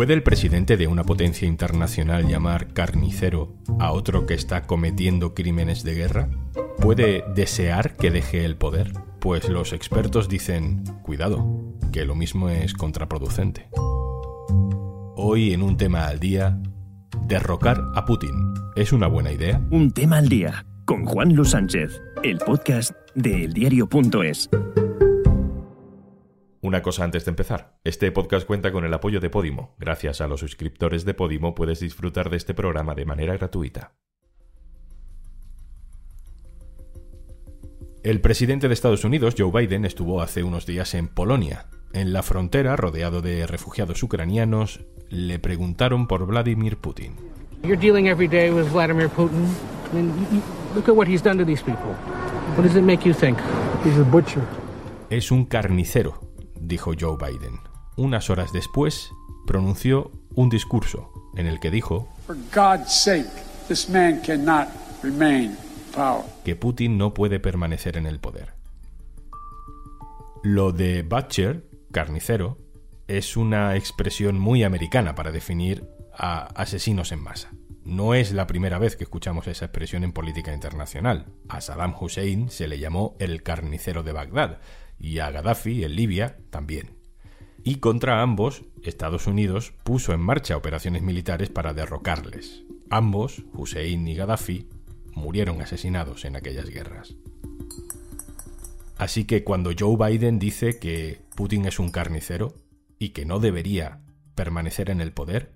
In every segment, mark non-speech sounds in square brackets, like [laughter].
¿Puede el presidente de una potencia internacional llamar carnicero a otro que está cometiendo crímenes de guerra? ¿Puede desear que deje el poder? Pues los expertos dicen, cuidado, que lo mismo es contraproducente. Hoy en un tema al día, derrocar a Putin. ¿Es una buena idea? Un tema al día con Juan Luis Sánchez, el podcast de eldiario.es. Una cosa antes de empezar. Este podcast cuenta con el apoyo de Podimo. Gracias a los suscriptores de Podimo puedes disfrutar de este programa de manera gratuita. El presidente de Estados Unidos, Joe Biden, estuvo hace unos días en Polonia. En la frontera, rodeado de refugiados ucranianos, le preguntaron por Vladimir Putin. You're dealing every day with Vladimir Putin. I mean, look at what he's done to these people. What does it make you think? He's a butcher. Es un carnicero, dijo Joe Biden. Unas horas después, pronunció un discurso en el que dijo que Putin no puede permanecer en el poder. Lo de butcher, carnicero, es una expresión muy americana para definir a asesinos en masa. No es la primera vez que escuchamos esa expresión en política internacional. A Saddam Hussein se le llamó el carnicero de Bagdad, y a Gaddafi en Libia también. Y contra ambos, Estados Unidos puso en marcha operaciones militares para derrocarles. Ambos, Hussein y Gaddafi, murieron asesinados en aquellas guerras. Así que cuando Joe Biden dice que Putin es un carnicero y que no debería permanecer en el poder,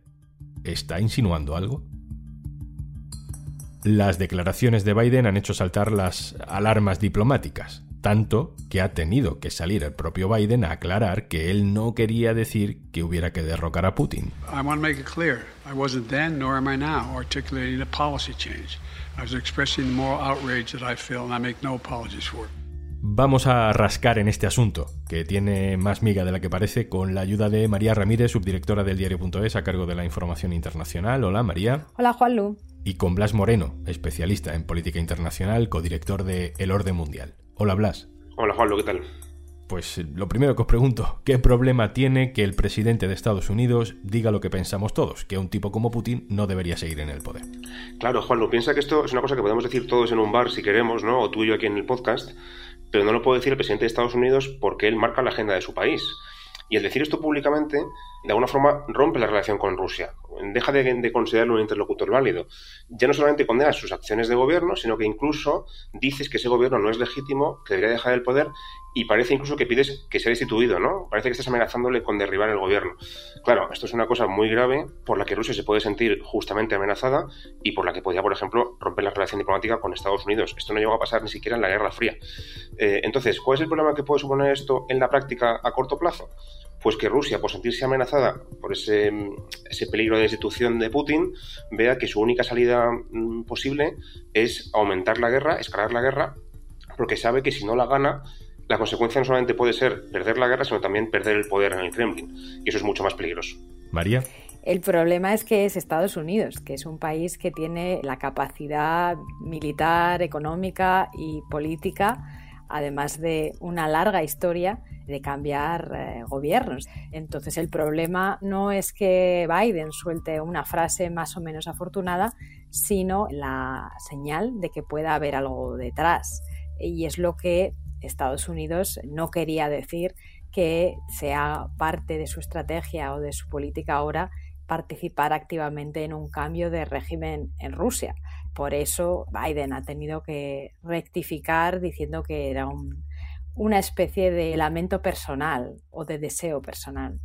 ¿está insinuando algo? Las declaraciones de Biden han hecho saltar las alarmas diplomáticas tanto que ha tenido que salir el propio Biden a aclarar que él no quería decir que hubiera que derrocar a Putin. Vamos a rascar en este asunto, que tiene más miga de la que parece, con la ayuda de María Ramírez, subdirectora del diario.es a cargo de la información internacional. Hola, María. Hola, Juanlu. Y con Blas Moreno, especialista en política internacional, codirector de El Orden Mundial. Hola Blas. Hola Juanlo, ¿qué tal? Pues eh, lo primero que os pregunto, ¿qué problema tiene que el presidente de Estados Unidos diga lo que pensamos todos, que un tipo como Putin no debería seguir en el poder? Claro, Juanlo, piensa que esto es una cosa que podemos decir todos en un bar si queremos, ¿no? O tú y yo aquí en el podcast, pero no lo puede decir el presidente de Estados Unidos porque él marca la agenda de su país. Y el decir esto públicamente, de alguna forma, rompe la relación con Rusia. Deja de, considerarlo un interlocutor válido. Ya no solamente condenas sus acciones de gobierno, sino que incluso dices que ese gobierno no es legítimo, que debería dejar el poder, y parece incluso que pides que sea destituido, ¿no? Parece que estás amenazándole con derribar el gobierno. Claro, esto es una cosa muy grave por la que Rusia se puede sentir justamente amenazada y por la que podría, por ejemplo, romper la relación diplomática con Estados Unidos. Esto no llegó a pasar ni siquiera en la Guerra Fría. Eh, entonces, ¿cuál es el problema que puede suponer esto en la práctica a corto plazo? pues que Rusia, por sentirse amenazada por ese, peligro de destitución de Putin, vea que su única salida mm, posible es aumentar la guerra, escalar la guerra, porque sabe que si no la gana, la consecuencia no solamente puede ser perder la guerra, sino también perder el poder en el Kremlin. Y eso es mucho más peligroso. María. El problema es que es Estados Unidos, que es un país que tiene la capacidad militar, económica y política, además de una larga historia de cambiar eh, gobiernos. Entonces el problema no es que Biden suelte una frase más o menos afortunada, sino la señal de que pueda haber algo detrás. Y es lo que Estados Unidos no quería decir que sea parte de su estrategia o de su política ahora participar activamente en un cambio de régimen en Rusia. Por eso Biden ha tenido que rectificar diciendo que era un, una especie de lamento personal o de deseo personal.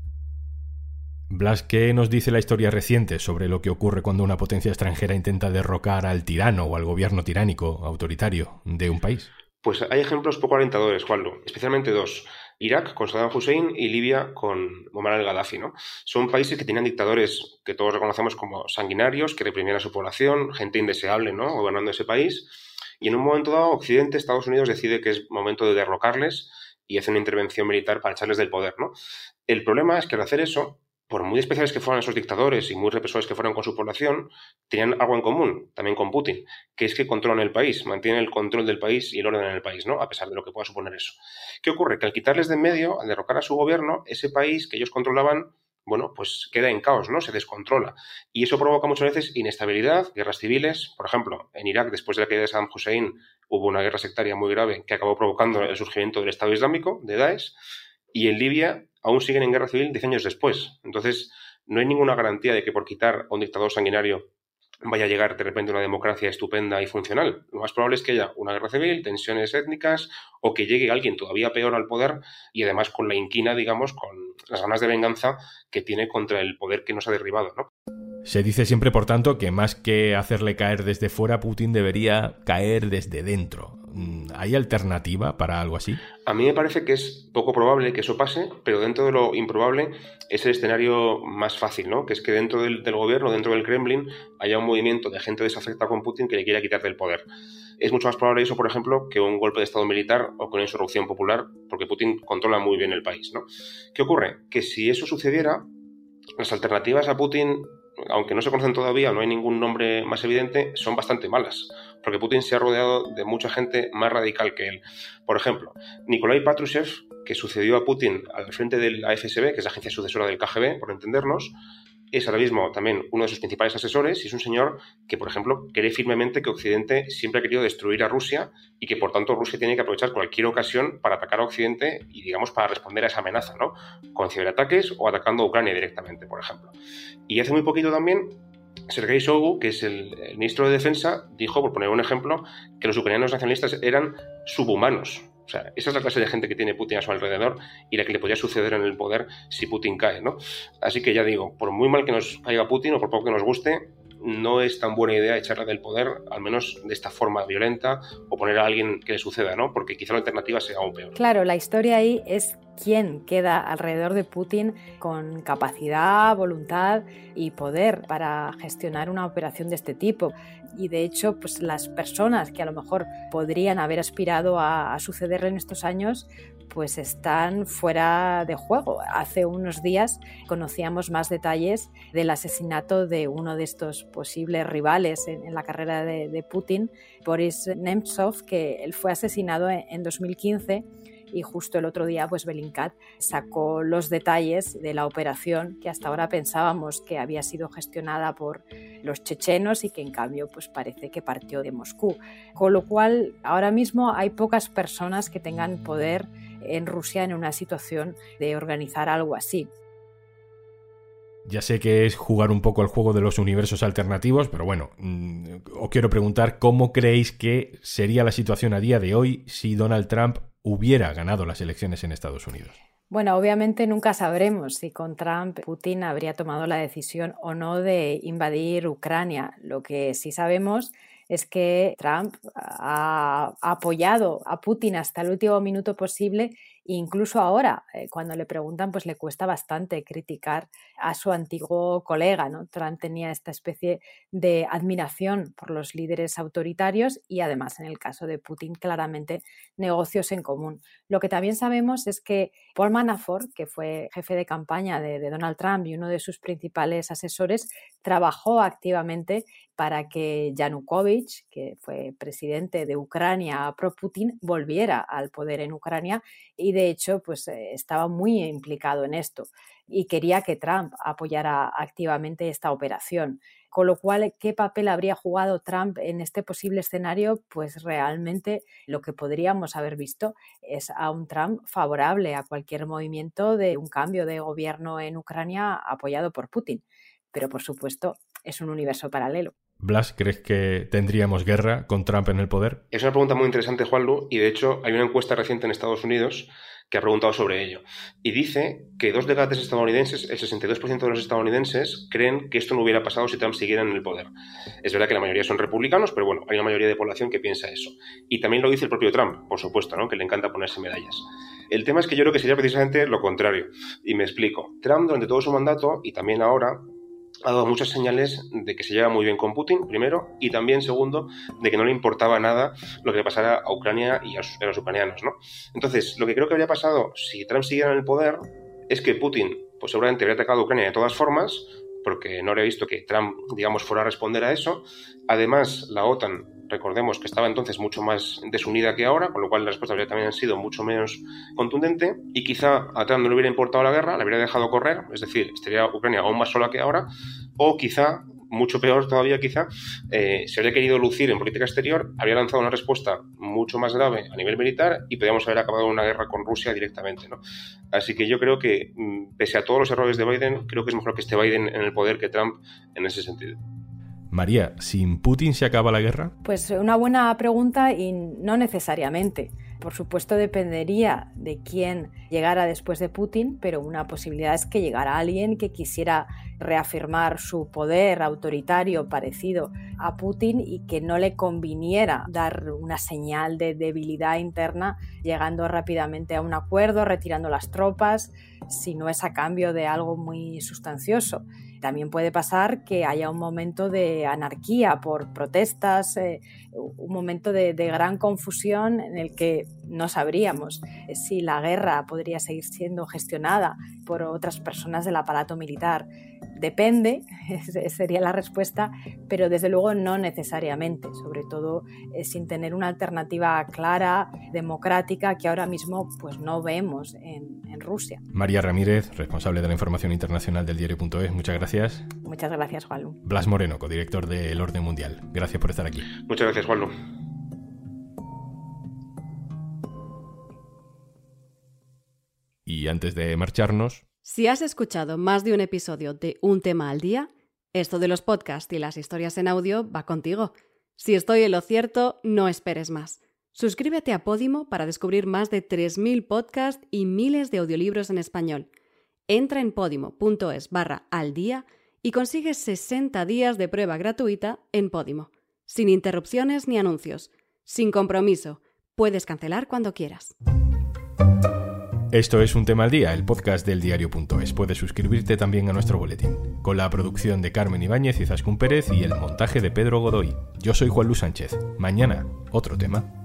Blas, ¿qué nos dice la historia reciente sobre lo que ocurre cuando una potencia extranjera intenta derrocar al tirano o al gobierno tiránico, autoritario, de un país? Pues hay ejemplos poco alentadores, Juanlo, especialmente dos. Irak con Saddam Hussein y Libia con Muammar al-Gaddafi, ¿no? Son países que tenían dictadores que todos reconocemos como sanguinarios, que reprimían a su población, gente indeseable, ¿no? Gobernando ese país y en un momento dado, Occidente, Estados Unidos decide que es momento de derrocarles y hace una intervención militar para echarles del poder, ¿no? El problema es que al hacer eso, por muy especiales que fueran esos dictadores y muy represores que fueran con su población, tenían algo en común, también con Putin, que es que controlan el país, mantienen el control del país y el orden en el país, ¿no? A pesar de lo que pueda suponer eso. ¿Qué ocurre? Que al quitarles de en medio, al derrocar a su gobierno, ese país que ellos controlaban bueno, pues queda en caos, ¿no? Se descontrola. Y eso provoca muchas veces inestabilidad, guerras civiles. Por ejemplo, en Irak, después de la caída de Saddam Hussein, hubo una guerra sectaria muy grave que acabó provocando el surgimiento del Estado Islámico, de Daesh. Y en Libia aún siguen en guerra civil diez años después. Entonces, no hay ninguna garantía de que por quitar a un dictador sanguinario vaya a llegar de repente una democracia estupenda y funcional. Lo más probable es que haya una guerra civil, tensiones étnicas o que llegue alguien todavía peor al poder y además con la inquina, digamos, con las ganas de venganza que tiene contra el poder que nos ha derribado, ¿no? Se dice siempre, por tanto, que más que hacerle caer desde fuera, Putin debería caer desde dentro. Mm, ¿Hay alternativa para algo así? A mí me parece que es poco probable que eso pase, pero dentro de lo improbable es el escenario más fácil, ¿no? Que es que dentro del, gobierno, dentro del Kremlin, haya un movimiento de gente desafectada con Putin que le quiera quitar del poder. Es mucho más probable eso, por ejemplo, que un golpe de Estado militar o con insurrección popular, porque Putin controla muy bien el país, ¿no? ¿Qué ocurre? Que si eso sucediera, las alternativas a Putin aunque no se conocen todavía, no hay ningún nombre más evidente, son bastante malas, porque Putin se ha rodeado de mucha gente más radical que él. Por ejemplo, Nikolai Patrushev, que sucedió a Putin al frente de la que es la agencia sucesora del KGB, por entendernos, es ahora mismo también uno de sus principales asesores y es un señor que, por ejemplo, cree firmemente que Occidente siempre ha querido destruir a Rusia y que, por tanto, Rusia tiene que aprovechar cualquier ocasión para atacar a Occidente y, digamos, para responder a esa amenaza, ¿no? Con ciberataques o atacando a Ucrania directamente, por ejemplo. Y hace muy poquito también Sergei Shoigu, que es el, ministro de Defensa, dijo, por poner un ejemplo, que los ucranianos nacionalistas eran subhumanos. O sea, esa es la clase de gente que tiene Putin a su alrededor y la que le podría suceder en el poder si Putin cae, ¿no? Así que ya digo, por muy mal que nos caiga Putin o por poco que nos guste, no es tan buena idea echarle del poder, al menos de esta forma violenta, o poner a alguien que le suceda, ¿no? Porque quizá la alternativa sea aún peor. Claro, la historia ahí es quién queda alrededor de Putin con capacidad, voluntad y poder para gestionar una operación de este tipo. Y de hecho, pues las personas que a lo mejor podrían haber aspirado a, a sucederle en estos años, pues están fuera de juego. Hace unos días conocíamos más detalles del asesinato de uno de estos posibles rivales en, la carrera de, Putin, Boris Nemtsov, que él fue asesinado en, en 2015 y justo el otro día pues Belinkat sacó los detalles de la operación que hasta ahora pensábamos que había sido gestionada por los chechenos y que en cambio pues parece que partió de Moscú. Con lo cual ahora mismo hay pocas personas que tengan poder en Rusia en una situación de organizar algo así. Ya sé que es jugar un poco al juego de los universos alternativos, pero bueno, mm, os quiero preguntar cómo creéis que sería la situación a día de hoy si Donald Trump hubiera ganado las elecciones en Estados Unidos. Bueno, obviamente nunca sabremos si con Trump Putin habría tomado la decisión o no de invadir Ucrania. Lo que sí sabemos es que Trump ha apoyado a Putin hasta el último minuto posible Incluso ahora, eh, cuando le preguntan, pues le cuesta bastante criticar a su antiguo colega. ¿no? Trump tenía esta especie de admiración por los líderes autoritarios y además, en el caso de Putin, claramente negocios en común. Lo que también sabemos es que Paul Manafort, que fue jefe de campaña de, de Donald Trump y uno de sus principales asesores, trabajó activamente para que Yanukovych, que fue presidente de Ucrania pro-Putin, volviera al poder en Ucrania y de hecho pues, eh, estaba muy implicado en esto y quería que Trump apoyara activamente esta operación. Con lo cual, ¿qué papel habría jugado Trump en este posible escenario? Pues realmente lo que podríamos haber visto es a un Trump favorable a cualquier movimiento de un cambio de gobierno en Ucrania apoyado por Putin. Pero por supuesto, es un universo paralelo. Blas, ¿crees que tendríamos guerra con Trump en el poder? Es una pregunta muy interesante, Juanlu, y de hecho hay una encuesta reciente en Estados Unidos que ha preguntado sobre ello. Y dice que dos debates estadounidenses, el 62% de los estadounidenses, creen que esto no hubiera pasado si Trump siguiera en el poder. Es verdad que la mayoría son republicanos, pero bueno, hay una mayoría de población que piensa eso. Y también lo dice el propio Trump, por supuesto, ¿no? que le encanta ponerse medallas. El tema es que yo creo que sería precisamente lo contrario. Y me explico. Trump, durante todo su mandato, y también ahora, ha dado muchas señales de que se lleva muy bien con Putin, primero, y también, segundo, de que no le importaba nada lo que pasara a Ucrania y a, los ucranianos, ¿no? Entonces, lo que creo que habría pasado si Trump siguiera en el poder es que Putin, pues seguramente habría atacado a Ucrania de todas formas, porque no habría visto que Trump, digamos, fuera a responder a eso. Además, la OTAN, recordemos que estaba entonces mucho más desunida que ahora, con lo cual la respuesta habría también sido mucho menos contundente, y quizá a Trump no le hubiera importado la guerra, la habría dejado correr, es decir, estaría Ucrania aún más sola que ahora, o quizá mucho peor todavía quizá, eh, se habría querido lucir en política exterior, habría lanzado una respuesta mucho más grave a nivel militar y podríamos haber acabado una guerra con Rusia directamente. ¿no? Así que yo creo que, mm, pese a todos los errores de Biden, creo que es mejor que esté Biden en el poder que Trump en ese sentido. María, ¿sin Putin se acaba la guerra? Pues una buena pregunta y no necesariamente. Por supuesto dependería de quién llegara después de Putin, pero una posibilidad es que llegara alguien que quisiera reafirmar su poder autoritario parecido a Putin y que no le conviniera dar una señal de debilidad interna llegando rápidamente a un acuerdo, retirando las tropas, si no es a cambio de algo muy sustancioso. También puede pasar que haya un momento de anarquía por protestas, eh, un momento de, gran confusión en el que no sabríamos si la guerra podría seguir siendo gestionada por otras personas del aparato militar. Depende, [laughs] sería la respuesta, pero desde luego no necesariamente, sobre todo eh, sin tener una alternativa clara, democrática, que ahora mismo pues, no vemos en, Rusia. Ramírez, responsable de la información internacional del diario.es, muchas gracias. Muchas gracias, Juanlu. Blas Moreno, codirector de El Orden Mundial. Gracias por estar aquí. Muchas gracias, Juanlu. Y antes de marcharnos, si has escuchado más de un episodio de Un tema al día, esto de los podcasts y las historias en audio va contigo. Si estoy en lo cierto, no esperes más. Suscríbete a Podimo para descubrir más de 3.000 podcasts y miles de audiolibros en español. Entra en podimo.es barra al día y consigues 60 días de prueba gratuita en Podimo, sin interrupciones ni anuncios, sin compromiso. Puedes cancelar cuando quieras. Esto es Un Tema al Día, el podcast del diario.es. Puedes suscribirte también a nuestro boletín, con la producción de Carmen Ibáñez y Zascún Pérez y el montaje de Pedro Godoy. Yo soy Juan Luis Sánchez. Mañana, otro tema.